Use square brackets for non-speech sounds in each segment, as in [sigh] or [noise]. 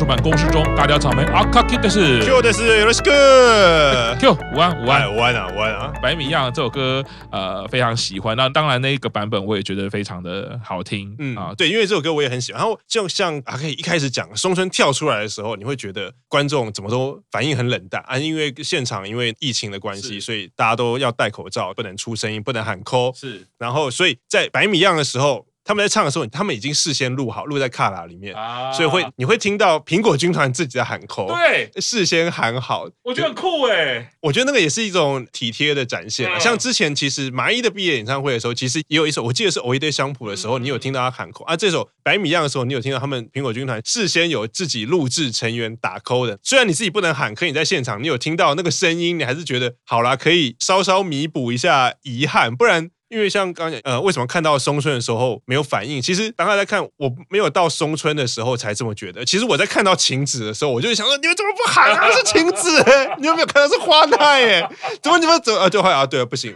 去参加高级酒大叔版公式中，尬聊草莓阿卡基的是，Q 的是 Let's Go Q 午安午安午安啊。午安啊！白米一样这首歌呃非常喜欢，那当然那个版本我也觉得非常的好听，嗯啊。对，因为这首歌我也很喜欢。然后就像阿 K 一开始讲松村跳出来的时候，你会觉得观众怎么都反应很冷淡。啊，因为现场因为疫情的关系，所以大家都要戴口罩，不能出声音，不能喊 call，是，然后所以在白米样的时候。他们在唱的时候，他们已经事先录好，录在卡拉里面，啊、所以会你会听到苹果军团自己的喊口，对，事先喊好，我觉得很酷哎，我觉得那个也是一种体贴的展现。嗯、像之前其实麻衣的毕业演唱会的时候，其实也有一首，我记得是《偶一对相谱》的时候，嗯、你有听到他喊口啊。这首百米一样的时候，你有听到他们苹果军团事先有自己录制成员打 call 的。虽然你自己不能喊，可以在现场，你有听到那个声音，你还是觉得好啦，可以稍稍弥补一下遗憾，不然。因为像刚才呃，为什么看到松村的时候没有反应？其实当他在看，我没有到松村的时候才这么觉得。其实我在看到晴子的时候，我就想说，你们怎么不喊啊？是晴子哎，[laughs] 你有没有看到是花奈哎？怎么你们怎么啊？就会啊，对啊，不行，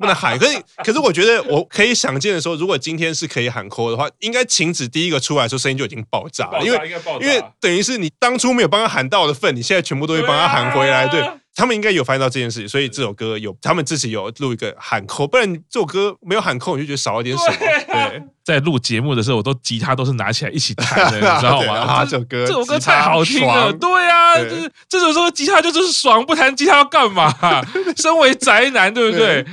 不能喊。可是可是我觉得我可以想见的时候，如果今天是可以喊 call 的话，应该晴子第一个出来的时候声音就已经爆炸了，因为因为等于是你当初没有帮他喊到的份，你现在全部都会帮他喊回来，对。他们应该有发现到这件事情，所以这首歌有他们自己有录一个喊扣，不然这首歌没有喊扣，你就觉得少了点什么。对，在录节目的时候，我都吉他都是拿起来一起弹的，[laughs] 你知道吗？啊，这首歌这首歌太好听了，对呀，就是这首歌吉他就就是爽，不弹吉他要干嘛？[laughs] 身为宅男，对不对？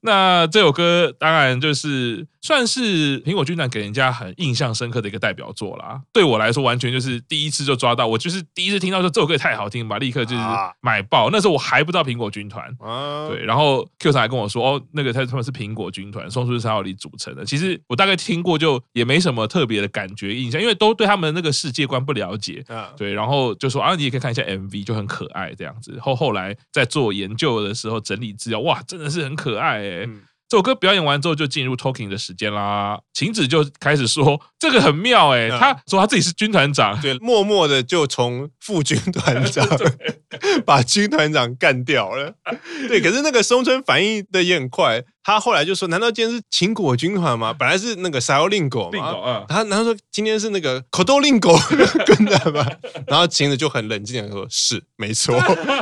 那这首歌当然就是。算是苹果军团给人家很印象深刻的一个代表作啦。对我来说，完全就是第一次就抓到，我就是第一次听到说这首歌也太好听吧，立刻就是买爆。那时候我还不知道苹果军团，对，然后 Q 上还跟我说，哦，那个他他们是苹果军团，松村沙友里组成的。其实我大概听过，就也没什么特别的感觉印象，因为都对他们那个世界观不了解，对，然后就说啊，你也可以看一下 MV，就很可爱这样子。后后来在做研究的时候整理资料，哇，真的是很可爱哎。这首歌表演完之后，就进入 talking 的时间啦。晴子就开始说：“ [laughs] 这个很妙哎、欸，嗯、他说他自己是军团长，对，默默的就从副军团长 [laughs] [laughs] 把军团长干掉了。对，可是那个松村反应的也很快。”他后来就说：“难道今天是秦果军团吗？本来是那个 Saolingo 嘛。他然后说今天是那个 Kodolingo 军团嘛。[laughs] 然后晴子就很冷静的说：是，没错，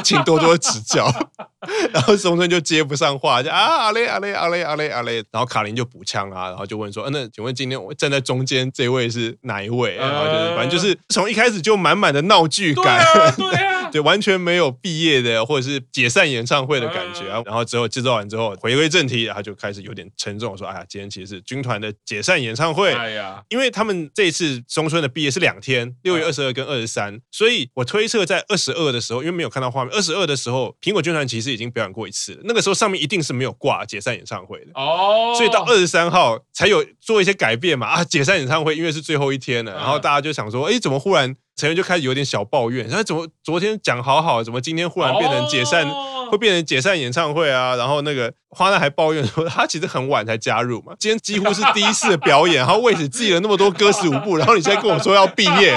请多多指教。[laughs] 然后松村就接不上话，就啊阿雷阿雷阿雷阿雷阿雷。然后卡琳就补枪啊，然后就问说：那请问今天我站在中间这位是哪一位？然后就是反正就是从一开始就满满的闹剧感。[laughs] 对啊，对，完全没有毕业的或者是解散演唱会的感觉。然后之后制作完之后回归正题。”他就开始有点沉重，说：“哎呀，今天其实是军团的解散演唱会。哎呀，因为他们这一次中村的毕业是两天，六月二十二跟二十三，所以我推测在二十二的时候，因为没有看到画面，二十二的时候，苹果军团其实已经表演过一次了。那个时候上面一定是没有挂解散演唱会的哦，所以到二十三号才有做一些改变嘛。啊，解散演唱会因为是最后一天了，然后大家就想说，哎，怎么忽然成员就开始有点小抱怨？然后怎么昨天讲好好，怎么今天忽然变成解散？”会变成解散演唱会啊，然后那个花旦还抱怨说，他其实很晚才加入嘛，今天几乎是第一次的表演，然后为此记了那么多歌词舞步，然后你现在跟我说要毕业，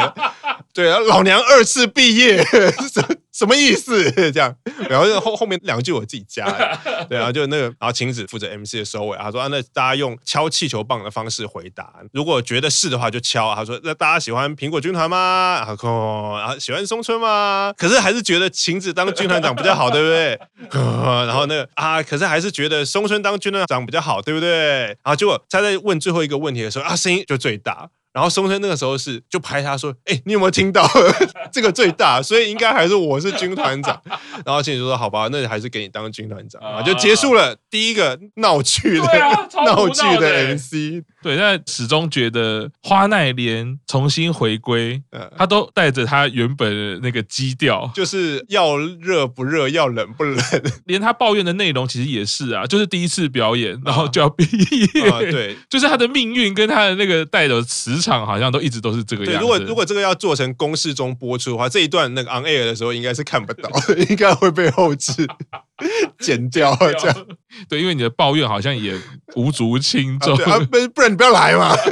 对啊，老娘二次毕业。[laughs] 什么意思？[laughs] 这样，然后后后面两句我自己加，[laughs] 对啊，就那个，然后晴子负责 MC 的收尾，他说啊，那大家用敲气球棒的方式回答，如果觉得是的话就敲。他说那大家喜欢苹果军团吗？然后然后喜欢松村吗？可是还是觉得晴子当军团长比较好，对不对？[laughs] 然后那个啊，可是还是觉得松村当军团长比较好，对不对？然后结果他在问最后一个问题的时候啊，声音就最大。然后松村那个时候是就拍他说：“哎，你有没有听到 [laughs] 这个最大？所以应该还是我是军团长。[laughs] ”然后晴子就说：“好吧，那还是给你当军团长。”啊，就结束了第一个闹剧的闹剧的 MC。对，但始终觉得花奈莲重新回归，他都带着他原本的那个基调，就是要热不热，要冷不冷。[laughs] 连他抱怨的内容其实也是啊，就是第一次表演，然后就要毕业。对，就是他的命运跟他的那个带的磁场，好像都一直都是这个样子。如果如果这个要做成公式中播出的话，这一段那个 on air 的时候应该是看不到，[laughs] 应该会被后制 [laughs] 剪掉这样。对，因为你的抱怨好像也无足轻重。[laughs] 不不然你不要来嘛。[laughs]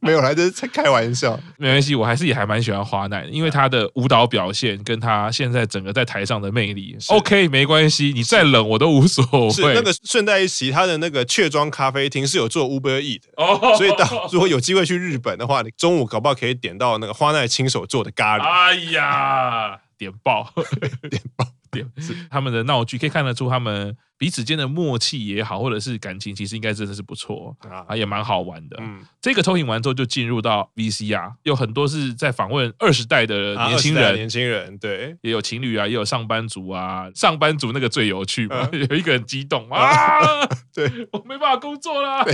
没有啦，这是在开玩笑。没关系，我还是也还蛮喜欢花奈的，因为他的舞蹈表现跟他现在整个在台上的魅力。OK，没关系，你再冷我都无所谓。是那个顺带一提，他的那个雀庄咖啡厅是有做 Uber Eat 的哦，所以到如果有机会去日本的话，你中午搞不好可以点到那个花奈亲手做的咖喱。哎呀，点爆，点爆，点是他们的闹剧，可以看得出他们。彼此间的默契也好，或者是感情，其实应该真的是不错啊，也蛮好玩的。嗯，这个投影完之后，就进入到 VCR，有很多是在访问二十代的年轻人，年轻人对，也有情侣啊，也有上班族啊。上班族那个最有趣嘛，有一个很激动啊，对，[laughs] 我没办法工作了，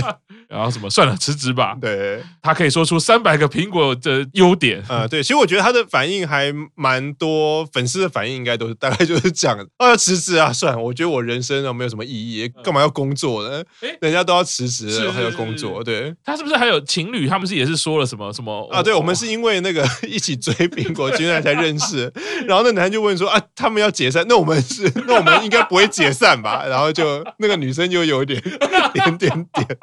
然后什么算了，辞职吧。对，他可以说出三百个苹果的优点啊，对，其实我觉得他的反应还蛮多，粉丝的反应应该都是大概就是讲啊，辞职啊，算了，我觉得我人生啊。没有什么意义，干嘛要工作呢？哎，人家都要辞职了，还要工作。对，他是不是还有情侣？他们是也是说了什么什么啊？对，我们是因为那个 [laughs] 一起追苹果军团才认识。然后那男就问说啊，他们要解散，那我们是 [laughs] 那我们应该不会解散吧？然后就那个女生就有 [laughs] 点点点点。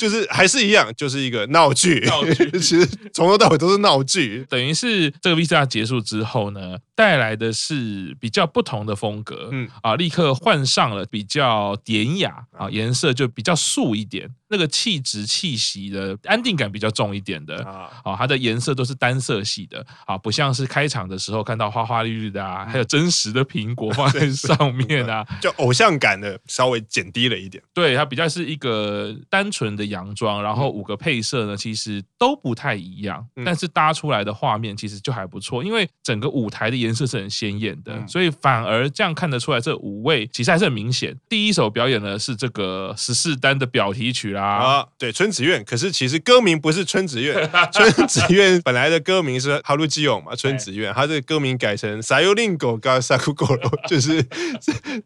就是还是一样，就是一个闹剧。闹剧 [laughs] 其实从头到尾都是闹剧。等于是这个 VCR 结束之后呢，带来的是比较不同的风格。嗯啊，立刻换上了比较典雅啊，颜色就比较素一点。那个气质气息的安定感比较重一点的啊，它的颜色都是单色系的啊，不像是开场的时候看到花花绿绿的啊，还有真实的苹果放在上面啊，[laughs] 就偶像感的稍微减低了一点。对，它比较是一个单纯的洋装，然后五个配色呢，其实都不太一样，但是搭出来的画面其实就还不错，因为整个舞台的颜色是很鲜艳的，所以反而这样看得出来，这五位其实还是很明显。第一首表演呢是这个十四单的表题曲啦。啊，对，春子苑，可是其实歌名不是春子苑，[laughs] 春子苑本来的歌名是哈鲁基勇嘛，春子苑，他这个歌名改成撒尤林狗嘎萨库狗罗，就是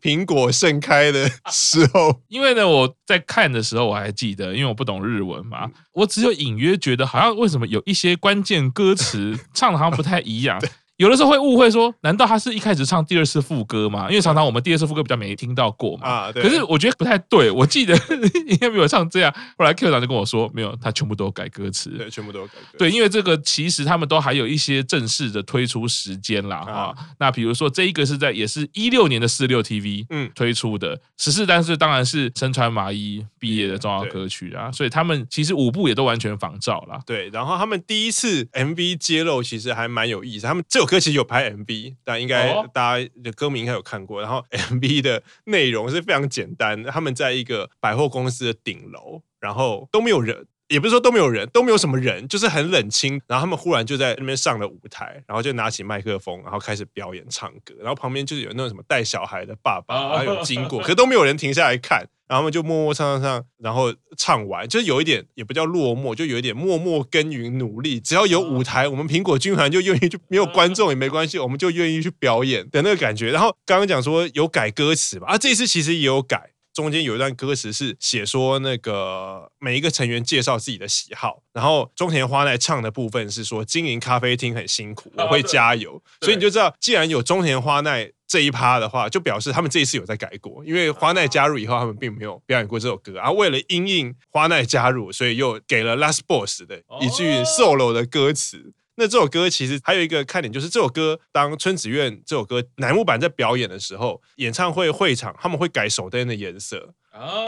苹果盛开的时候。因为呢，我在看的时候我还记得，因为我不懂日文嘛，我只有隐约觉得好像为什么有一些关键歌词唱的好像不太一样。[laughs] 有的时候会误会说，难道他是一开始唱第二次副歌吗？因为常常我们第二次副歌比较没听到过嘛。啊，对。可是我觉得不太对，我记得 [laughs] 应该没有唱这样。后来 Q 长就跟我说，没有，他全部都改歌词。对，全部都改歌词。对，因为这个其实他们都还有一些正式的推出时间啦。啊。那比如说这一个是在也是一六年的四六 TV 嗯推出的十四单，是当然是身穿麻衣毕业的重要歌曲啊。所以他们其实舞步也都完全仿照了。对，然后他们第一次 MV 揭露其实还蛮有意思，他们这首歌其实有拍 MV，但应该大家的歌迷应该有看过。然后 [laughs] MV 的内容是非常简单，他们在一个百货公司的顶楼，然后都没有人，也不是说都没有人，都没有什么人，就是很冷清。然后他们忽然就在那边上了舞台，然后就拿起麦克风，然后开始表演唱歌。然后旁边就是有那种什么带小孩的爸爸，然后有经过，可是都没有人停下来看。然后他们就默默唱唱唱，然后唱完，就是有一点也不叫落寞，就有一点默默耕耘努力。只要有舞台，我们苹果军团就愿意去，没有观众 [laughs] 也没关系，我们就愿意去表演的那个感觉。然后刚刚讲说有改歌词吧，啊，这一次其实也有改，中间有一段歌词是写说那个每一个成员介绍自己的喜好，然后中田花奈唱的部分是说经营咖啡厅很辛苦，我会 [laughs] 加油。所以你就知道，既然有中田花奈。这一趴的话，就表示他们这一次有在改过，因为花奈加入以后，他们并没有表演过这首歌，然后为了因应花奈加入，所以又给了 Last Boss 的一句 solo 的歌词。那这首歌其实还有一个看点，就是这首歌当春子苑这首歌男木版在表演的时候，演唱会会场他们会改手灯的颜色。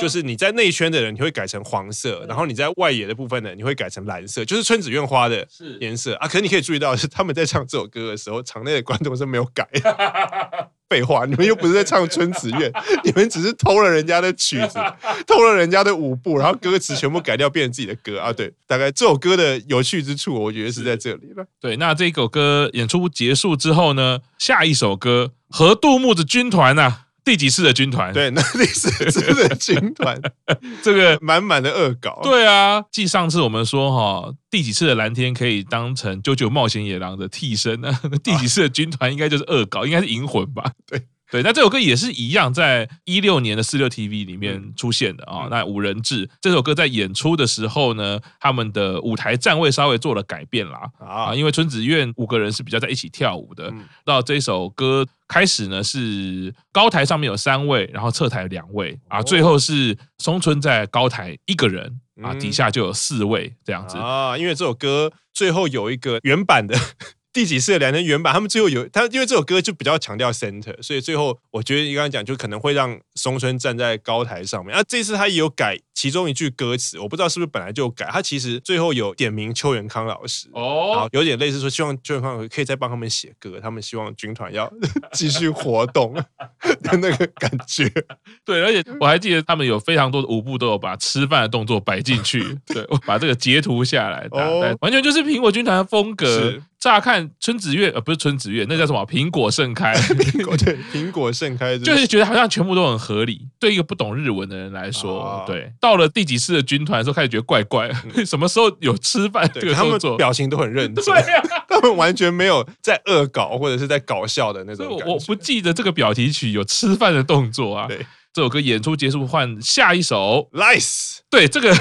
就是你在内圈的人，你会改成黄色；然后你在外野的部分呢，你会改成蓝色，就是春子院花的颜色啊。可是你可以注意到，是他们在唱这首歌的时候，场内的观众是没有改。[laughs] 废话，你们又不是在唱春子院，[laughs] 你们只是偷了人家的曲子，偷了人家的舞步，然后歌词全部改掉，变成自己的歌啊。对，大概这首歌的有趣之处，我觉得是在这里了。对，那这首歌演出结束之后呢，下一首歌和杜牧的军团啊。第几次的军团？对，那第四次的军团，[laughs] 这个满满的恶搞。对啊，继上次我们说哈，第几次的蓝天可以当成《JoJo 冒险野狼》的替身呢？[laughs] 第几次的军团应该就是恶搞，应该是银魂吧？对。对，那这首歌也是一样，在一六年的四六 TV 里面出现的啊、哦。那五人制这首歌在演出的时候呢，他们的舞台站位稍微做了改变啦啊，因为春子院五个人是比较在一起跳舞的。到这首歌开始呢，是高台上面有三位，然后侧台两位啊，最后是松村在高台一个人。啊，底下就有四位这样子啊，因为这首歌最后有一个原版的。第几次的两人原版，他们最后有他，因为这首歌就比较强调 center，所以最后我觉得你刚刚讲就可能会让松村站在高台上面。啊，这次他也有改其中一句歌词，我不知道是不是本来就改。他其实最后有点名邱元康老师哦，然后有点类似说希望邱元康老师可以再帮他们写歌，他们希望军团要 [laughs] 继续活动 [laughs] 的那个感觉。[laughs] 对，而且我还记得他们有非常多的舞步都有把吃饭的动作摆进去，对，我把这个截图下来，哦，完全就是苹果军团的风格。乍看春子月，呃，不是春子月，那叫什么？苹果盛开，苹果对，苹果盛开，就是觉得好像全部都很合理。对一个不懂日文的人来说，啊、对，到了第几次的军团的时候，开始觉得怪怪。嗯、[laughs] 什么时候有吃饭这个动作？表情都很认真，[laughs] 对呀、啊，[laughs] 他们完全没有在恶搞或者是在搞笑的那种。我我不记得这个表题曲有吃饭的动作啊。对。这首歌演出结束，换下一首。Lice，对这个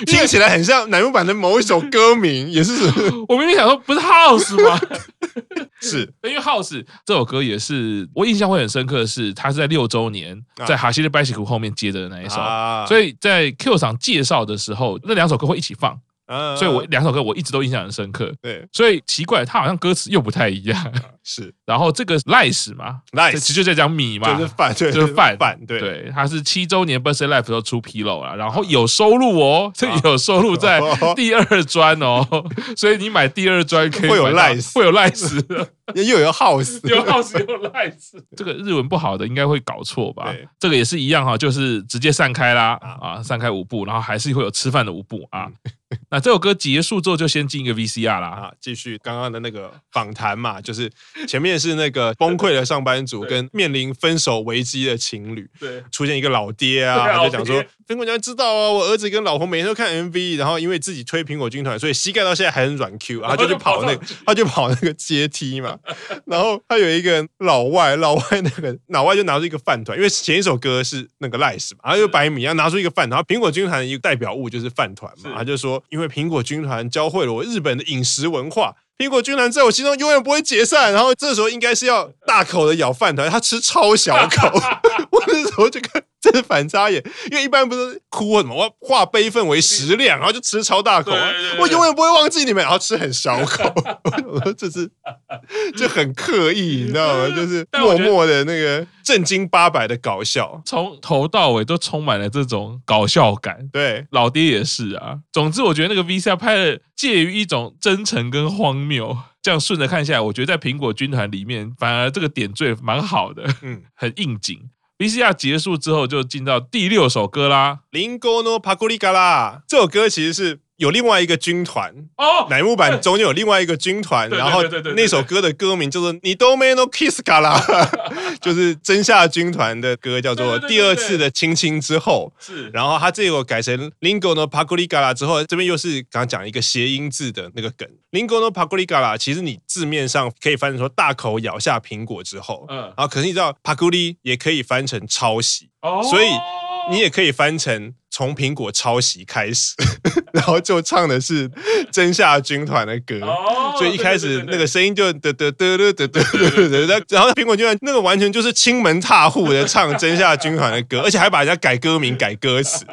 [laughs] 听起来很像乃木坂的某一首歌名，也是。[laughs] 我明明想说不是 House 吗？[laughs] 是，因为 House 这首歌也是我印象会很深刻的是，它是在六周年在哈西的 Bicycle 后面接着的那一首，啊、所以在 Q 场介绍的时候，那两首歌会一起放。嗯，所以我两首歌我一直都印象很深刻。对，所以奇怪，他好像歌词又不太一样。[laughs] 是，然后这个 Lice 嘛，Lice 其实就在讲米嘛，就是饭，就是饭，饭。对，对，它是七周年 Birthday life 都出纰漏了，然后有收入哦，这有收入在 [laughs] 第二专哦，[laughs] 所以你买第二专可以会有 Lice，会有 Lice，又有 House，有 House 有 Lice。这个日文不好的应该会搞错吧？这个也是一样哈，就是直接散开啦，啊，散开五步，然后还是会有吃饭的五步啊。[laughs] 那这首歌结束之后，就先进一个 VCR 啦，啊，继续刚刚的那个访谈嘛，就是前面是那个崩溃的上班族跟面临分手危机的情侣，对，出现一个老爹啊，他就讲说，苹果军团知道啊，我儿子跟老婆每天都看 MV，然后因为自己推苹果军团，所以膝盖到现在还很软 Q，[laughs] 然后就去跑那个，[laughs] 他就跑那个阶梯嘛，然后他有一个老外，老外那个老外就拿出一个饭团，因为前一首歌是那个 Lice 嘛，然后就白米，然后拿出一个饭团，然后苹果军团的一个代表物就是饭团嘛，他就说。因为苹果军团教会了我日本的饮食文化，苹果军团在我心中永远不会解散。然后这时候应该是要大口的咬饭团，他吃超小口，[laughs] 我那时候就看。[laughs] 这是反差耶，因为一般不是哭什么，我化悲愤为食量，然后就吃超大口，我永远不会忘记你们，然后吃很小口。[laughs] 我说这是就很刻意，你知道吗？[laughs] 就是默默的那个正经八百的搞笑，从头到尾都充满了这种搞笑感。对，老爹也是啊。总之，我觉得那个 VCR 拍的介于一种真诚跟荒谬，这样顺着看下来，我觉得在苹果军团里面，反而这个点缀蛮好的，嗯，很应景。VCR 结束之后，就进到第六首歌啦，《林檎のパプリカ》啦。这首歌其实是。 有另外一个军团哦，乃木坂中间有另外一个军团，然后那首歌的歌名叫做《二度目のキスから》，[laughs] 就是真夏军团的歌，叫做《第二次的亲亲之后》。是，然后他这个改成《リンゴのパクリから》之后，这边又是刚刚讲一个谐音字的那个梗，《リンゴのパクリから》其实你字面上可以翻成说大口咬下苹果之后，嗯，然后可是你知道パクリ也可以翻成抄袭，哦，所以 你也可以翻成。从苹果抄袭开始，[laughs] 然后就唱的是真夏军团的歌，所以一开始那个声音就得得得得得得得，然后苹果军团那个完全就是亲门踏户的唱真夏军团的歌，而且还把人家改歌名、改歌词，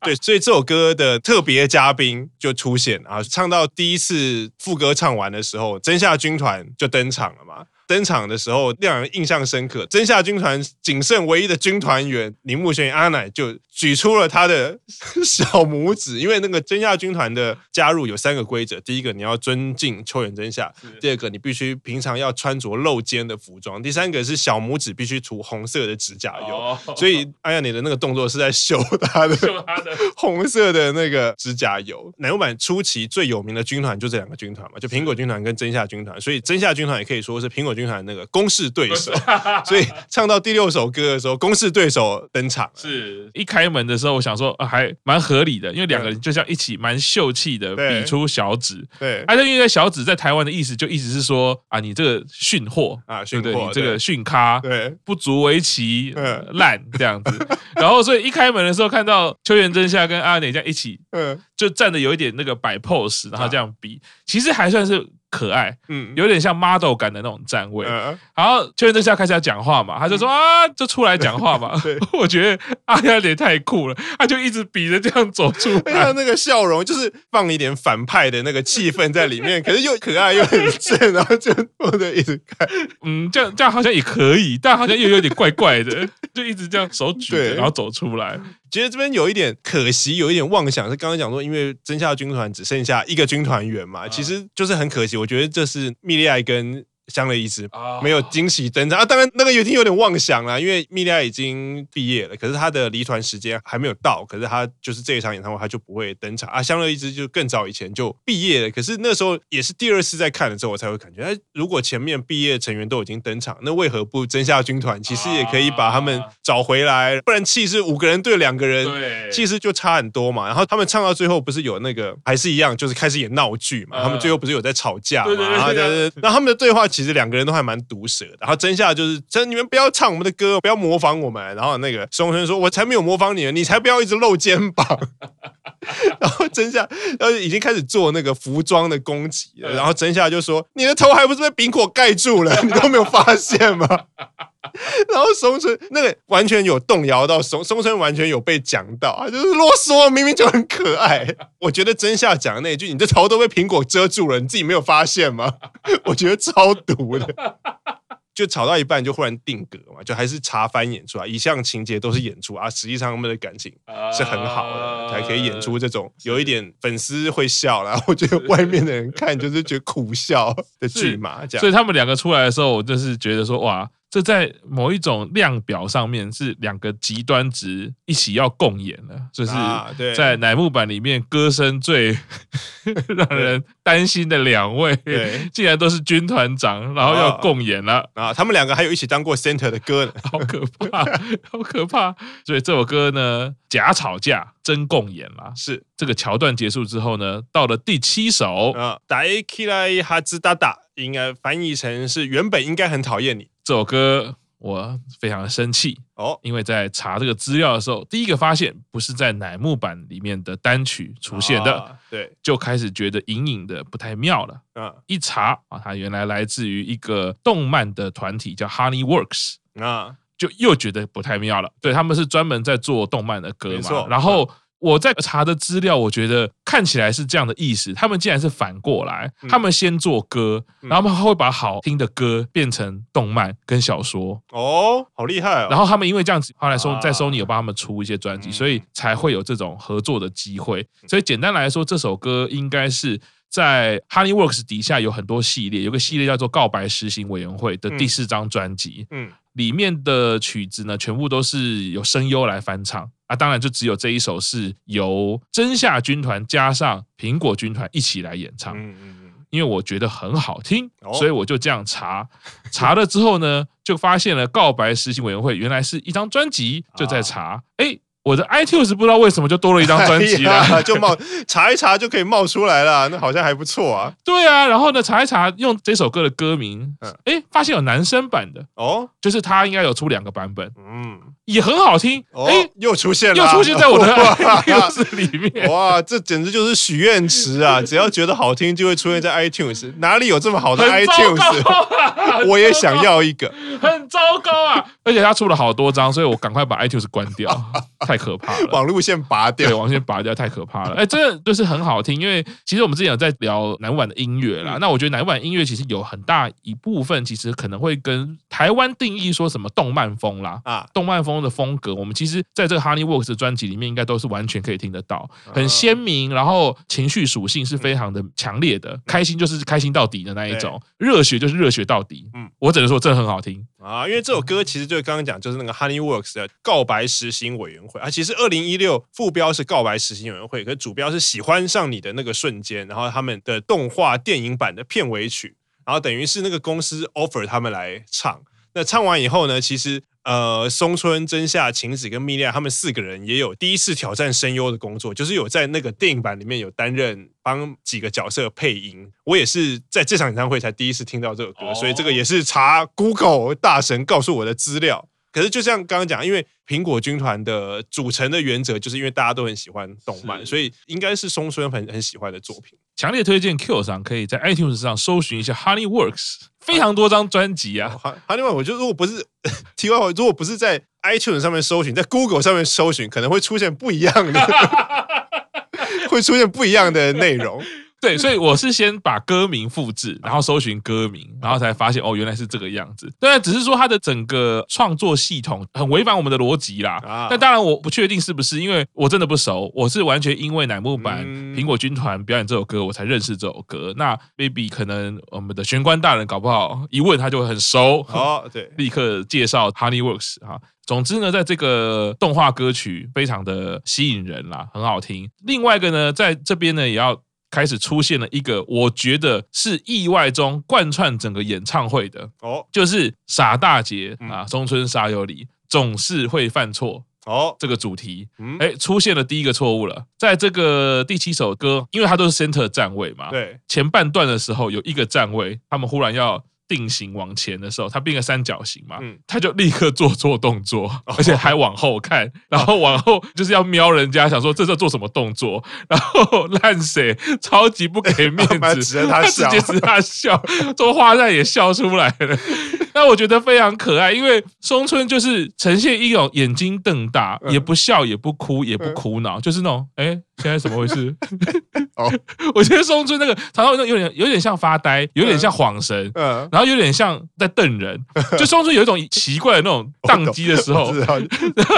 对，所以这首歌的特别嘉宾就出现啊，唱到第一次副歌唱完的时候，真夏军团就登场了嘛。登场的时候让人印象深刻。真夏军团仅剩唯一的军团员铃木宣阿奶就举出了他的 [laughs] 小拇指，因为那个真夏军团的加入有三个规则：第一个你要尊敬秋元真夏；第二个你必须平常要穿着露肩的服装；第三个是小拇指必须涂红色的指甲油。所以阿亚你的那个动作是在秀他的 [laughs] 红色的那个指甲油。乃木坂初期最有名的军团就这两个军团嘛，就苹果军团跟真夏军团。所以真夏军团也可以说是苹果军团那个公式对手，[laughs] 所以唱到第六首歌的时候，公式对手登场。是一开门的时候，我想说啊，还蛮合理的，因为两个人就像一起蛮秀气的，比出小指。对，而且因为小指在台湾的意思，就一直是说啊，你这个逊货啊，对不对？你这个逊咖，对，不足为奇，烂这样子。[laughs] 然后所以一开门的时候，看到秋元真夏跟阿内这样一起，嗯，就站的有一点那个摆 pose，然后这样比，其实还算是。可爱，嗯，有点像 model 感的那种站位。嗯、然后秋元真夏开始要讲话嘛，他就说、嗯、啊，就出来讲话嘛。[laughs] 对。[laughs] 我觉得阿亚脸太酷了，他就一直比着这样走出来，他那个笑容就是放一点反派的那个气氛在里面，[laughs] 可是又可爱又很正，然后就我就一直看，嗯，这样这样好像也可以，但好像又有点怪怪的，就一直这样手举着，然后走出来。觉得这边有一点可惜，有一点妄想，是刚刚讲说，因为真夏军团只剩下一个军团员嘛，其实就是很可惜。我觉得这是蜜莉爱跟。香乐一枝没有惊喜登场啊！当然，那个有点有点妄想了，因为蜜莉亚已经毕业了，可是她的离团时间还没有到，可是她就是这一场演唱会她就不会登场啊。香乐一枝就更早以前就毕业了，可是那时候也是第二次在看的时候，我才会感觉，哎，如果前面毕业成员都已经登场，那为何不真夏军团？其实也可以把他们找回来，不然气势五个人对两个人，气势就差很多嘛。然后他们唱到最后不是有那个还是一样，就是开始演闹剧嘛。他们最后不是有在吵架嘛？然后就是，那他们的对话。其实两个人都还蛮毒舌的，然后真夏就是真，你们不要唱我们的歌，不要模仿我们。然后那个松村说：“我才没有模仿你，你才不要一直露肩膀。” [laughs] [laughs] 然后真夏然后已经开始做那个服装的攻击了，然后真夏就说：“你的头还不是被冰火盖住了？[laughs] 你都没有发现吗？” [laughs] 然后松村那个完全有动摇到松松村，完全有被讲到啊，就是啰嗦，明明就很可爱。我觉得真夏讲的那句“你的头都被苹果遮住了，你自己没有发现吗？”我觉得超毒的。就吵到一半就忽然定格嘛，就还是茶番演出啊，一项情节都是演出啊，实际上他们的感情是很好的，才可以演出这种有一点粉丝会笑，然后我觉得外面的人看就是觉得苦笑的剧嘛，这样。所以他们两个出来的时候，我就是觉得说哇。这在某一种量表上面是两个极端值一起要共演了，就是在乃木坂里面歌声最[laughs] 让人担心的两位，竟然都是军团长，然后要共演了啊！他们两个还有一起当过 center 的歌呢，[laughs] 好可怕，好可怕！所以这首歌呢，假吵架真共演了。是这个桥段结束之后呢，到了第七首啊，大嫌いはずだだ，应该翻译成是原本应该很讨厌你。 这首歌我非常的生气哦，因为在查这个资料的时候，第一个发现不是在乃木坂里面的单曲出现的，对，就开始觉得隐隐的不太妙了。嗯，一查啊，它原来来自于一个动漫的团体叫 Honey Works 啊，就又觉得不太妙了。对，他们是专门在做动漫的歌嘛，然后。我在查的资料，我觉得看起来是这样的意思。他们竟然是反过来，他们先做歌，然后他们会把好听的歌变成动漫跟小说。哦，好厉害哦！然后他们因为这样子，后来说在 Sony 有帮他们出一些专辑，所以才会有这种合作的机会。所以简单来说，这首歌应该是在 Honey Works 底下有很多系列，有个系列叫做《告白实行委员会》的第四张专辑。嗯，里面的曲子呢，全部都是由声优来翻唱。啊，当然就只有这一首是由真夏军团加上苹果军团一起来演唱，嗯嗯嗯，因为我觉得很好听，所以我就这样查，查了之后呢，就发现了告白实行委员会原来是一张专辑，就在查，哎。我的 iTunes 不知道为什么就多了一张专辑了，哎，就冒查一查就可以冒出来了，那好像还不错啊。对啊，然后呢，查一查用这首歌的歌名，哎，发现有男生版的哦，就是他应该有出两个版本，嗯，也很好听，哎，又出现了，又出现在我的 [laughs] iTunes 里面，哇，这简直就是许愿池啊！[laughs] 只要觉得好听，就会出现在 iTunes，哪里有这么好的 iTunes？我也想要一个，很糟糕啊！而且他出了好多张，所以我赶快把 iTunes 关掉。[laughs] 太可怕了，网路线拔掉，对，网线拔掉太可怕了。哎，真的就是很好听，因为其实我们之前有在聊南晚的音乐啦。那我觉得南晚音乐其实有很大一部分，其实可能会跟台湾定义说什么动漫风啦啊，动漫风的风格，我们其实在这个 Honey Works 的专辑里面，应该都是完全可以听得到，很鲜明，然后情绪属性是非常的强烈的，开心就是开心到底的那一种，热血就是热血到底。嗯，我只能说真的很好听啊，因为这首歌其实就刚刚讲，就是那个 Honey Works 的告白实行委员会。啊，其实二零一六副标是告白实行委员会，可是主标是喜欢上你的那个瞬间，然后他们的动画电影版的片尾曲，然后等于是那个公司 offer 他们来唱。那唱完以后呢，其实呃，松村、真夏、晴子跟蜜莉亚他们四个人也有第一次挑战声优的工作，就是有在那个电影版里面有担任帮几个角色配音。我也是在这场演唱会才第一次听到这首歌，所以这个也是查 Google 大神告诉我的资料。可是，就像刚刚讲，因为苹果军团的组成的原则，就是因为大家都很喜欢动漫，所以应该是松村很很喜欢的作品。强烈推荐 Q 上可以在 iTunes 上搜寻一下 Honeyworks，非常多张专辑啊。Honeyworks，我觉得如果不是 [laughs] 题外话，如果不是在 iTunes 上面搜寻，在 Google 上面搜寻，可能会出现不一样的，[laughs] 会出现不一样的内容。对，所以我是先把歌名复制，然后搜寻歌名，然后才发现哦，原来是这个样子。对，只是说它的整个创作系统很违反我们的逻辑啦。啊，但当然我不确定是不是，因为我真的不熟，我是完全因为乃木坂苹果军团表演这首歌，我才认识这首歌。那 maybe 可能我们的玄关大人搞不好一问他就会很熟。哦，对，立刻介绍 Honeyworks 哈。总之呢，在这个动画歌曲非常的吸引人啦，很好听。另外一个呢，在这边呢也要。开始出现了一个，我觉得是意外中贯穿整个演唱会的哦，就是傻大姐啊，中村沙友里总是会犯错哦，这个主题，哎，出现了第一个错误了，在这个第七首歌，因为它都是 center 站位嘛，对，前半段的时候有一个站位，他们忽然要。定型往前的时候，他变个三角形嘛，他就立刻做错动作，而且还往后看，然后往后就是要瞄人家，想说这是做什么动作，然后烂谁超级不给面子，[laughs] 他直接指他笑，做花旦也笑出来了。那我觉得非常可爱，因为松村就是呈现一种眼睛瞪大，也不笑，也不哭，也不苦恼，就是那种哎，现在怎么回事？[laughs] 哦，我觉得松村那个常常有点有点像发呆，有点像恍神，嗯，然后有点像在瞪人，[laughs] 就松村有一种奇怪的那种 [laughs] 宕机的时候，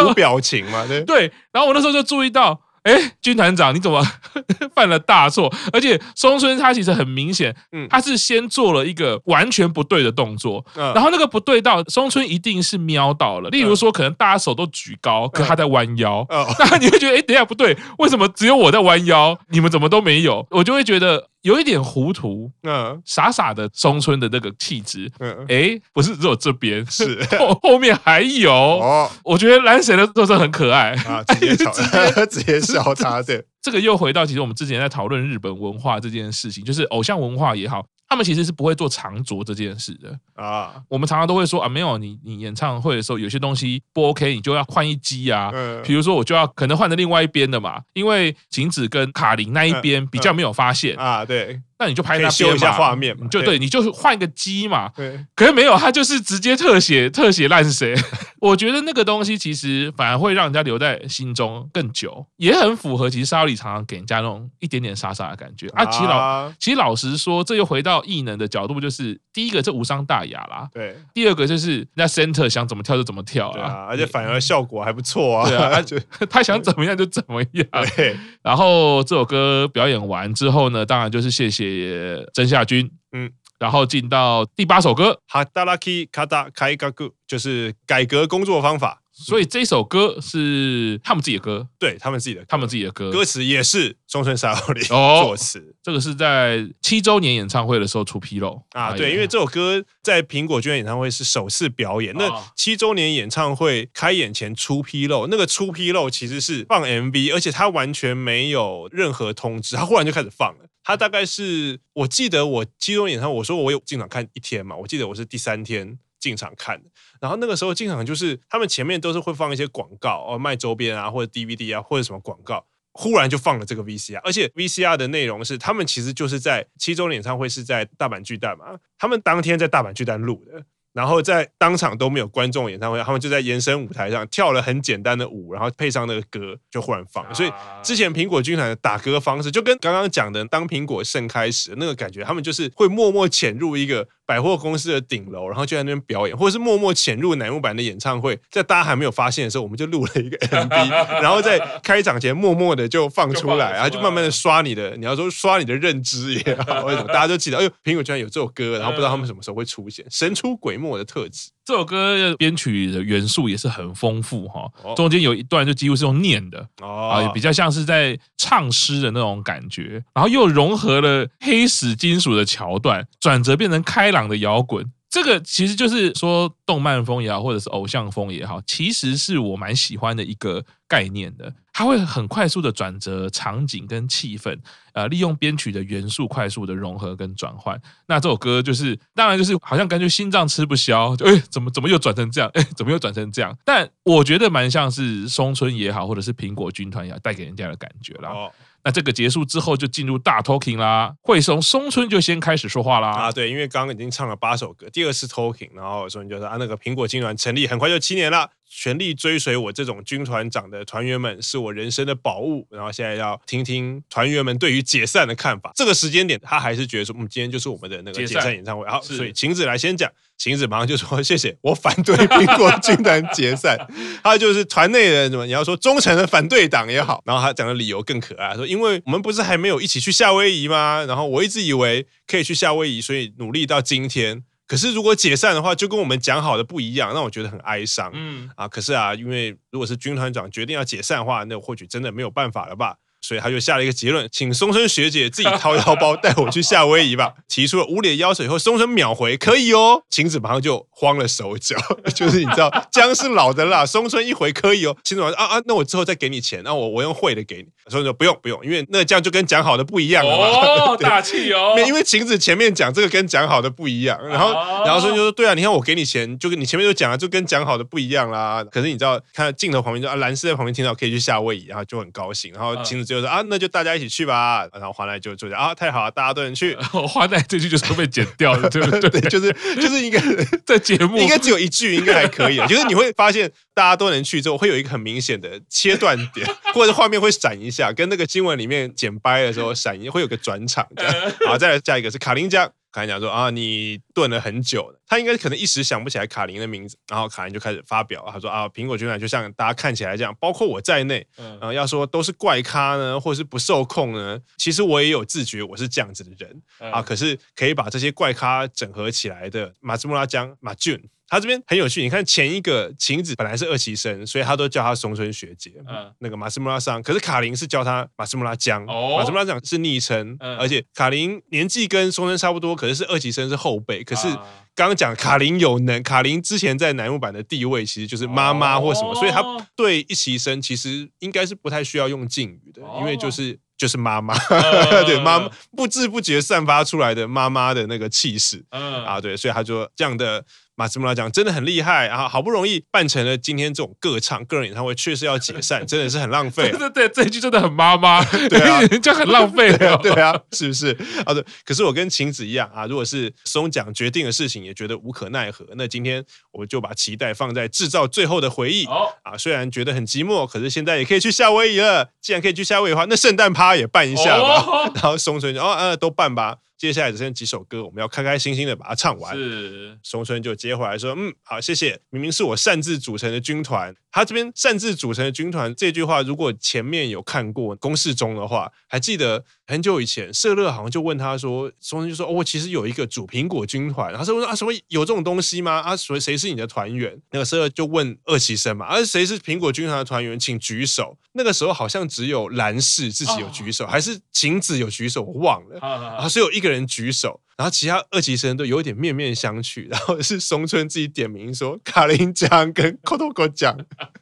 无表情嘛，对对。然后我那时候就注意到。哎，军团长，你怎么 [laughs] 犯了大错？而且松村他其实很明显，他是先做了一个完全不对的动作，然后那个不对到松村一定是瞄到了。例如说，可能大家手都举高，可他在弯腰，那你会觉得，哎，等一下不对，为什么只有我在弯腰，你们怎么都没有？我就会觉得。有一点糊涂，嗯，傻傻的松村的那个气质，嗯，哎，不是只有这边，是 [laughs] 后后面还有哦。我觉得蓝神的都是很可爱啊，直接笑，[laughs] [laughs] 直接笑他。对，这个又回到其实我们之前在讨论日本文化这件事情，就是偶像文化也好。他们其实是不会做长着这件事的啊。我们常常都会说啊，没有你，你演唱会的时候有些东西不 OK，你就要换一机啊。比如说，我就要可能换成另外一边的嘛，因为景子跟卡琳那一边比较没有发现啊。对。那你就拍那边修一下画面嘛，就对，你就是换一个机嘛。对，可是没有，他就是直接特写特写烂谁。[laughs] 我觉得那个东西其实反而会让人家留在心中更久，也很符合其实沙友里常常给人家那种一点点傻傻的感觉啊。其实老其实老实说，这又回到异能的角度，就是第一个这无伤大雅啦。对，第二个就是人家 center 想怎么跳就怎么跳啊，而且反而效果还不错啊。对啊，[laughs] 他他想怎么样就怎么样。对，然后这首歌表演完之后呢，当然就是谢谢。也真夏君，嗯，然后进到第八首歌，哈达拉基卡达开格古，就是改革工作方法。所以这首歌是他们自己的歌，对他们自己的，他们自己的歌，歌词也是松村沙友里作词。这个是在七周年演唱会的时候出纰漏啊，对，因为这首歌在苹果军演唱会是首次表演。那七周年演唱会开演前出纰漏，那个出纰漏其实是放 MV，而且他完全没有任何通知，他忽然就开始放了。他大概是我记得我七中演唱会，我说我有进场看一天嘛，我记得我是第三天。进场看的，然后那个时候进场就是他们前面都是会放一些广告哦，卖周边啊，或者 DVD 啊，或者什么广告，忽然就放了这个 VCR，而且 VCR 的内容是他们其实就是在七周年演唱会是在大阪巨蛋嘛，他们当天在大阪巨蛋录的。然后在当场都没有观众演唱会，他们就在延伸舞台上跳了很简单的舞，然后配上那个歌就忽然放。所以之前苹果军团的打歌方式就跟刚刚讲的当苹果盛开时那个感觉，他们就是会默默潜入一个百货公司的顶楼，然后就在那边表演，或者是默默潜入乃木坂的演唱会，在大家还没有发现的时候，我们就录了一个 MV，[laughs] 然后在开场前默默的就放出来，然后就慢慢的刷你的，你要说刷你的认知也好，为什么大家都记得？哎呦，苹果居然有这首歌，然后不知道他们什么时候会出现，神出鬼没的特质。这首歌编曲的元素也是很丰富哈，中间有一段就几乎是用念的啊，也比较像是在唱诗的那种感觉，然后又融合了黑死金属的桥段，转折变成开朗的摇滚。这个其实就是说，动漫风也好，或者是偶像风也好，其实是我蛮喜欢的一个概念的。它会很快速的转折场景跟气氛，呃，利用编曲的元素快速的融合跟转换。那这首歌就是，当然就是好像感觉心脏吃不消，就哎，怎么怎么又转成这样？哎，怎么又转成这样？但我觉得蛮像是松村也好，或者是苹果军团也好带给人家的感觉啦。哦那这个结束之后，就进入大 talking 啦。会从松村就先开始说话啦。啊，对，因为刚刚已经唱了八首歌，第二次 talking，然后松村就说啊，那个苹果军团成立很快就七年了。全力追随我这种军团长的团员们是我人生的宝物。然后现在要听听团员们对于解散的看法。这个时间点，他还是觉得说，嗯，今天就是我们的那个解散演唱会。好，所以晴子来先讲。晴子马上就说：“谢谢，我反对苹果军团解散。”他就是团内人，什么你要说忠诚的反对党也好。然后他讲的理由更可爱，说：“因为我们不是还没有一起去夏威夷吗？然后我一直以为可以去夏威夷，所以努力到今天。”可是如果解散的话，就跟我们讲好的不一样，让我觉得很哀伤。嗯啊，可是啊，因为如果是军团长决定要解散的话，那或许真的没有办法了吧。所以他就下了一个结论，请松村学姐自己掏腰包带我去夏威夷吧。[laughs] 提出了无理的要求以后，松村秒回可以哦。晴子马上就慌了手脚，[laughs] 就是你知道姜是老的辣。松村一回可以哦，晴子说啊啊，那我之后再给你钱，那我我用汇的给你。松村说不用不用，因为那这样就跟讲好的不一样了嘛。哦，[laughs] 大气哦。因为晴子前面讲这个跟讲好的不一样，然后然后松村就说对啊，你看我给你钱，就跟你前面就讲了，就跟讲好的不一样啦。可是你知道，看镜头旁边就啊，蓝丝在旁边听到可以去夏威夷，然后就很高兴。然后晴子就说啊，那就大家。一起去吧，然后华奈就坐下啊，太好了，大家都能去。[laughs] 华奈这句就是被剪掉了，对不对？[laughs] 对，就是就是应该 [laughs] 在节目应该只有一句，应该还可以。就是你会发现大家都能去之后，会有一个很明显的切断点，或者画面会闪一下，跟那个新闻里面剪掰的时候闪一，会有个转场这样。好，再来下一个是卡琳酱。卡琳讲说啊，你炖了很久了，他应该可能一时想不起来卡林的名字，然后卡林就开始发表，他说啊，苹果军团就像大家看起来这样，包括我在内，嗯、呃，要说都是怪咖呢，或者是不受控呢，其实我也有自觉我是这样子的人、嗯、啊，可是可以把这些怪咖整合起来的马兹穆拉江马俊。他这边很有趣，你看前一个晴子本来是二期生，所以他都叫他松村学姐。嗯，那个马斯穆拉桑，可是卡琳是叫他马斯穆拉江。哦，马斯穆拉江是昵称，嗯、而且卡琳年纪跟松村差不多，可是是二期生是后辈。可是刚刚讲卡琳有能，卡琳之前在乃木板的地位其实就是妈妈或什么，哦、所以他对一期生其实应该是不太需要用敬语的，哦、因为就是就是妈妈，嗯、[laughs] 对妈妈不知不觉散发出来的妈妈的那个气势。嗯啊，对，所以他就这样的。马斯穆拉讲真的很厉害，然后好不容易办成了今天这种个唱个人演唱会，确实要解散，真的是很浪费。[laughs] 对对对，这一句真的很妈妈，对啊，就很浪费了，对啊，是不是？啊对，可是我跟晴子一样啊，如果是松讲决定的事情，也觉得无可奈何。那今天我就把期待放在制造最后的回忆。哦啊，虽然觉得很寂寞，可是现在也可以去夏威夷了。既然可以去夏威夷的话，那圣诞趴也办一下吧。哦、[laughs] 然后松村就哦，呃，都办吧。接下来只剩几首歌，我们要开开心心的把它唱完。是，松村就接回来说：“嗯，好，谢谢。明明是我擅自组成的军团，他这边擅自组成的军团这句话，如果前面有看过公式中的话，还记得很久以前，社乐好像就问他说，松就说：哦，其实有一个主苹果军团。然后社乐说啊，什么有这种东西吗？啊，谁谁是你的团员？那个社乐就问二期生嘛，啊，谁是苹果军团的团员？请举手。那个时候好像只有蓝氏自己有举手，还是晴子有举手，我忘了。然后是有一个人举手，然后其他二级生都有点面面相觑，然后是松村自己点名说卡琳酱跟 Kotoko 酱，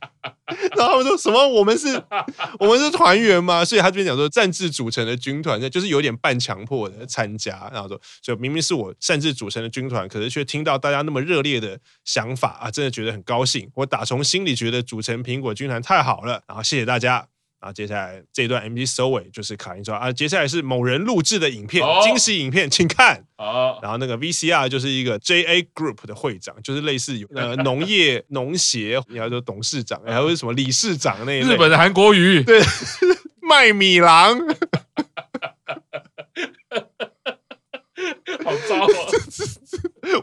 [laughs] 然后他们说什么我们是，我们是团员嘛？所以他这边讲说擅自组成的军团，那就是有点半强迫的参加，然后说就明明是我擅自组成的军团，可是却听到大家那么热烈的想法啊，真的觉得很高兴，我打从心里觉得组成苹果军团太好了，然后谢谢大家。然后接下来这一段 MV 收尾就是卡因说啊，接下来是某人录制的影片，哦、惊喜影片，请看。哦、然后那个 VCR 就是一个 JA Group 的会长，就是类似呃农业 [laughs] 农协，你要说董事长，还有什么理事长那一类。日本的韩国语，对，[laughs] 卖米郎。[laughs] 好糟啊！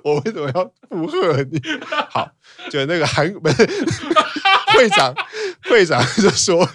我为什么要附和你？好，就那个韩不是会长，会长就说。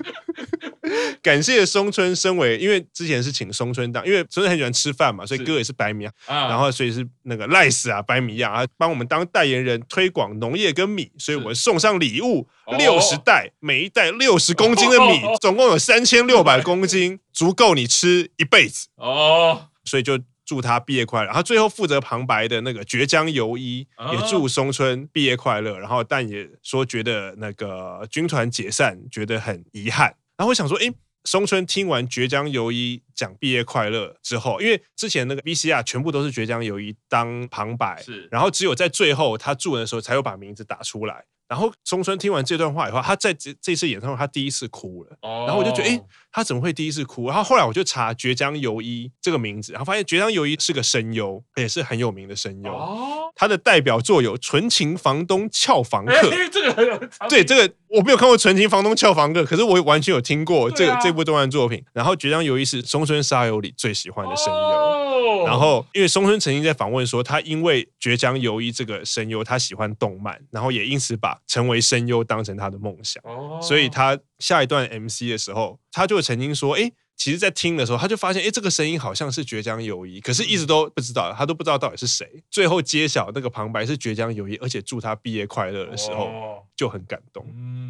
感谢松村，身为因为之前是请松村当，因为松村很喜欢吃饭嘛，所以哥也是白米啊，然后所以是那个赖斯啊白米啊，帮我们当代言人推广农业跟米，所以我送上礼物六十袋，每一袋六十公斤的米，总共有三千六百公斤，足够你吃一辈子哦，所以就祝他毕业快乐。然后最后负责旁白的那个绝江游一也祝松村毕业快乐，然后但也说觉得那个军团解散觉得很遗憾。然后我想说，哎，松村听完绝江由一讲毕业快乐之后，因为之前那个 VCR 全部都是绝江由一当旁白，是，然后只有在最后他祝的时候才有把名字打出来。然后松村听完这段话以后，他在这这次演唱会他第一次哭了。哦然后我就觉得，哎，他怎么会第一次哭？然后后来我就查绝江由一这个名字，然后发现绝江由一是个声优，也是很有名的声优。哦他的代表作有《纯情房东俏房客》。这个很有 [laughs] 对这个我没有看过《纯情房东俏房客》，可是我完全有听过这个这部动漫作品。然后绝江由一是松村沙友里最喜欢的声优。然后，因为松村曾经在访问说，他因为绝江由一这个声优，他喜欢动漫，然后也因此把成为声优当成他的梦想。哦所以他下一段 MC 的时候，他就曾经说：“哎。”其实，在听的时候，他就发现，哎，这个声音好像是绝江友谊，可是一直都不知道，他都不知道到底是谁。最后揭晓那个旁白是绝江友谊，而且祝他毕业快乐的时候，就很感动。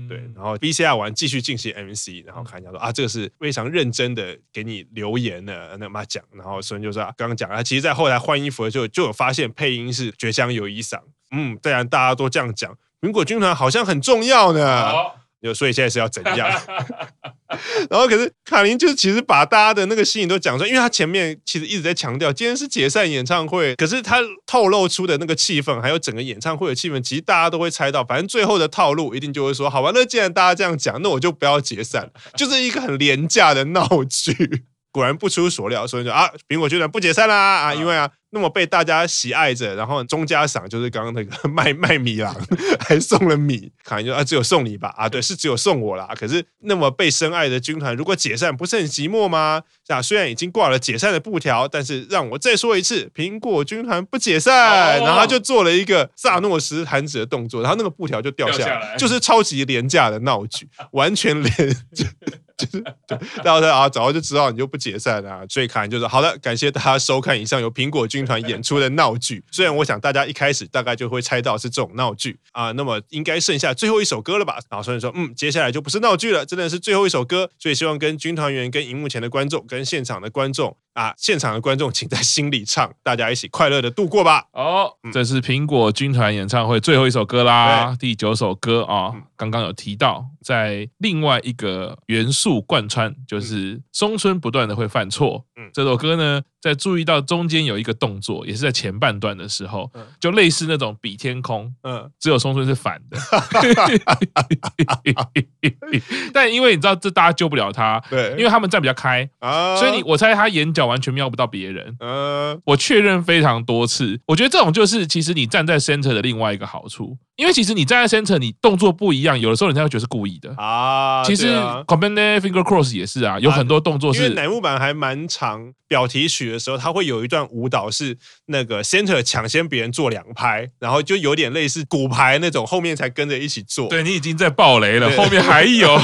对，然后 B C R 完继续进行 MC，然后看一下说啊，这个是非常认真的给你留言的，那么讲。然后所以就是刚刚讲啊，其实，在后来换衣服的时候，就有发现配音是绝香有衣裳。嗯，当然大家都这样讲，苹果军团好像很重要呢。就所以现在是要怎样？[laughs] 然后可是卡琳就其实把大家的那个心情都讲出来，因为他前面其实一直在强调今天是解散演唱会，可是他透露出的那个气氛，还有整个演唱会的气氛，其实大家都会猜到，反正最后的套路一定就会说，好吧，那既然大家这样讲，那我就不要解散，就是一个很廉价的闹剧。[laughs] 果然不出所料，所以说啊，苹果军团不解散啦啊，因为啊。那么被大家喜爱着，然后中家赏就是刚刚那个 [laughs] 卖卖米郎，[laughs] 还送了米，可能就啊只有送你吧啊，对，是只有送我啦。可是那么被深爱的军团，如果解散，不是很寂寞吗？啊，虽然已经挂了解散的布条，但是让我再说一次，苹果军团不解散。然后他就做了一个萨诺斯弹指的动作，然后那个布条就掉下来，下来就是超级廉价的闹剧，完全连就是对，然后他啊，早就知道你就不解散啊，所以卡琳就说好的，感谢大家收看以上由苹果军团演出的闹剧，虽然我想大家一开始大概就会猜到是这种闹剧啊，那么应该剩下最后一首歌了吧？然后所以说，嗯，接下来就不是闹剧了，真的是最后一首歌，所以希望跟军团员、跟荧幕前的观众、跟现场的观众啊，现场的观众请在心里唱，大家一起快乐的度过吧。哦，这是苹果军团演唱会最后一首歌啦，第九首歌啊，刚刚有提到，在另外一个元素贯穿，就是松村不断的会犯错。嗯，这首歌呢。在注意到中间有一个动作，也是在前半段的时候，就类似那种比天空，嗯，只有松村是反的，[laughs] 但因为你知道这大家救不了他，对，因为他们站比较开，所以你我猜他眼角完全瞄不到别人，嗯，我确认非常多次，我觉得这种就是其实你站在 center 的另外一个好处。因为其实你站在 center，你动作不一样，有的时候人家会觉得是故意的。啊。其实 command finger cross 也是啊，有很多动作是。因为乃木坂还蛮长，表题曲的时候，他会有一段舞蹈是那个 center 抢先别人做两拍，然后就有点类似骨牌那种，后面才跟着一起做。对，你已经在爆雷了，后面还有。[laughs]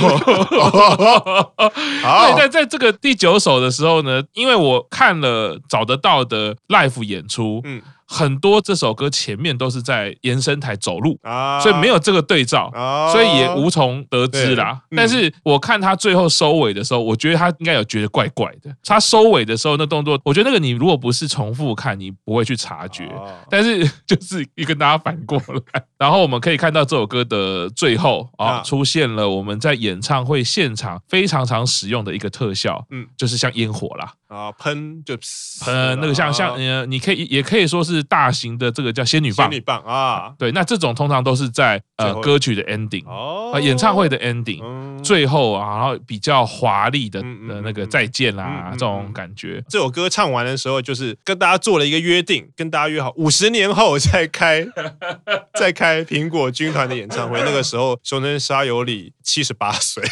好，在在这个第九首的时候呢，因为我看了找得到的 live 演出，嗯。很多这首歌前面都是在延伸台走路啊，所以没有这个对照，所以也无从得知啦。但是我看他最后收尾的时候，我觉得他应该有觉得怪怪的。他收尾的时候那动作，我觉得那个你如果不是重复看，你不会去察觉。但是就是一跟大家反过来，[laughs] 然后我们可以看到这首歌的最后啊，出现了我们在演唱会现场非常常使用的一个特效，嗯，就是像烟火啦。啊，喷就喷那个像像呃，你可以也可以说是大型的这个叫仙女棒，仙女棒啊，对，那这种通常都是在呃歌曲的 ending 哦，演唱会的 ending 最后啊，然后比较华丽的的那个再见啦这种感觉。这首歌唱完的时候，就是跟大家做了一个约定，跟大家约好五十年后再开 [laughs] 再开苹果军团的演唱会。那个时候松村沙有里七十八岁。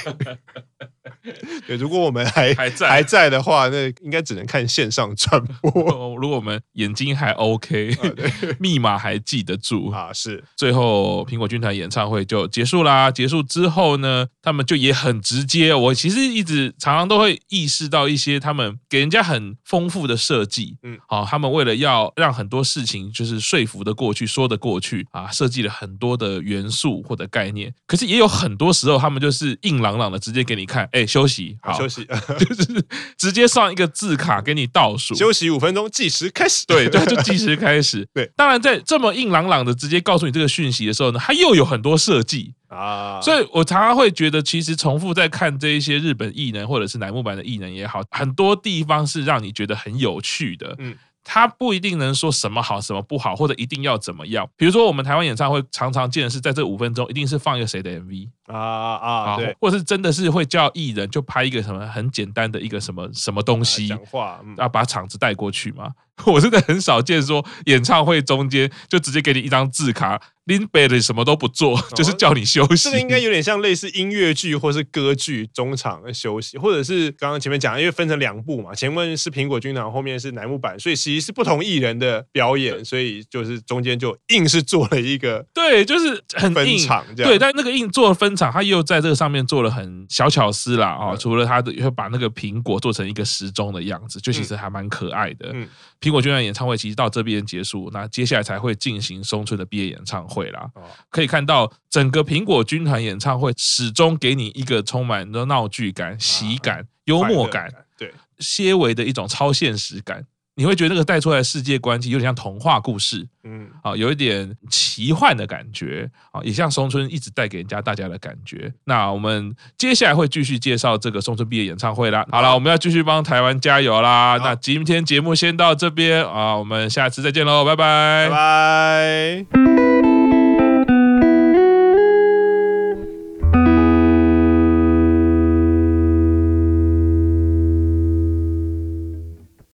[laughs] 对，如果我们还还在还在的话，那应该只能看线上转播。[laughs] 如果我们眼睛还 OK，啊、[laughs] 密码还记得住啊，是。最后苹果军团演唱会就结束啦。结束之后呢，他们就也很直接。我其实一直常常都会意识到一些他们给人家很丰富的设计。嗯，好，他们为了要让很多事情就是说服的过去，说得过去啊，设计了很多的元素或者概念。可是也有很多时候，他们就是硬朗朗的直接给你看。哎，休息，好，休息，[laughs] 就是直接上一个字卡给你倒数，休息五分钟，计时开始。对对，就计时开始。[laughs] 对，当然在这么硬朗朗的直接告诉你这个讯息的时候呢，它又有很多设计啊，所以我常常会觉得，其实重复在看这一些日本艺人或者是乃木坂的艺人也好，很多地方是让你觉得很有趣的。嗯。他不一定能说什么好什么不好，或者一定要怎么样。比如说我们台湾演唱会常常见的是，在这五分钟一定是放一个谁的 MV 啊啊，对，或者是真的是会叫艺人就拍一个什么很简单的一个什么什么东西，讲话，要把场子带过去嘛。[laughs] 我真的很少见说演唱会中间就直接给你一张字卡。林北的什么都不做，[laughs] 就是叫你休息。这个应该有点像类似音乐剧或是歌剧中场的休息，或者是刚刚前面讲，因为分成两部嘛，前面是苹果军团，后面是楠木坂，所以其实是不同艺人的表演，[laughs] 所以就是中间就硬是做了一个对，就是很分场这样。对，但那个硬做了分场，他又在这个上面做了很小巧思啦啊、哦，除了他的会把那个苹果做成一个时钟的样子，就其实还蛮可爱的。嗯，苹果军团演唱会其实到这边结束，那接下来才会进行松村的毕业演唱会啦。哦。可以看到，整个苹果军团演唱会始终给你一个充满的闹剧感、喜感、幽默感，对，些微的一种超现实感。你会觉得那个带出来的世界观其实有点像童话故事，嗯，啊，有一点奇幻的感觉，啊，也像松村一直带给人家大家的感觉。那我们接下来会继续介绍这个松村毕业演唱会啦。好了，我们要继续帮台湾加油啦。那今天节目先到这边啊，我们下次再见喽，拜拜，拜拜。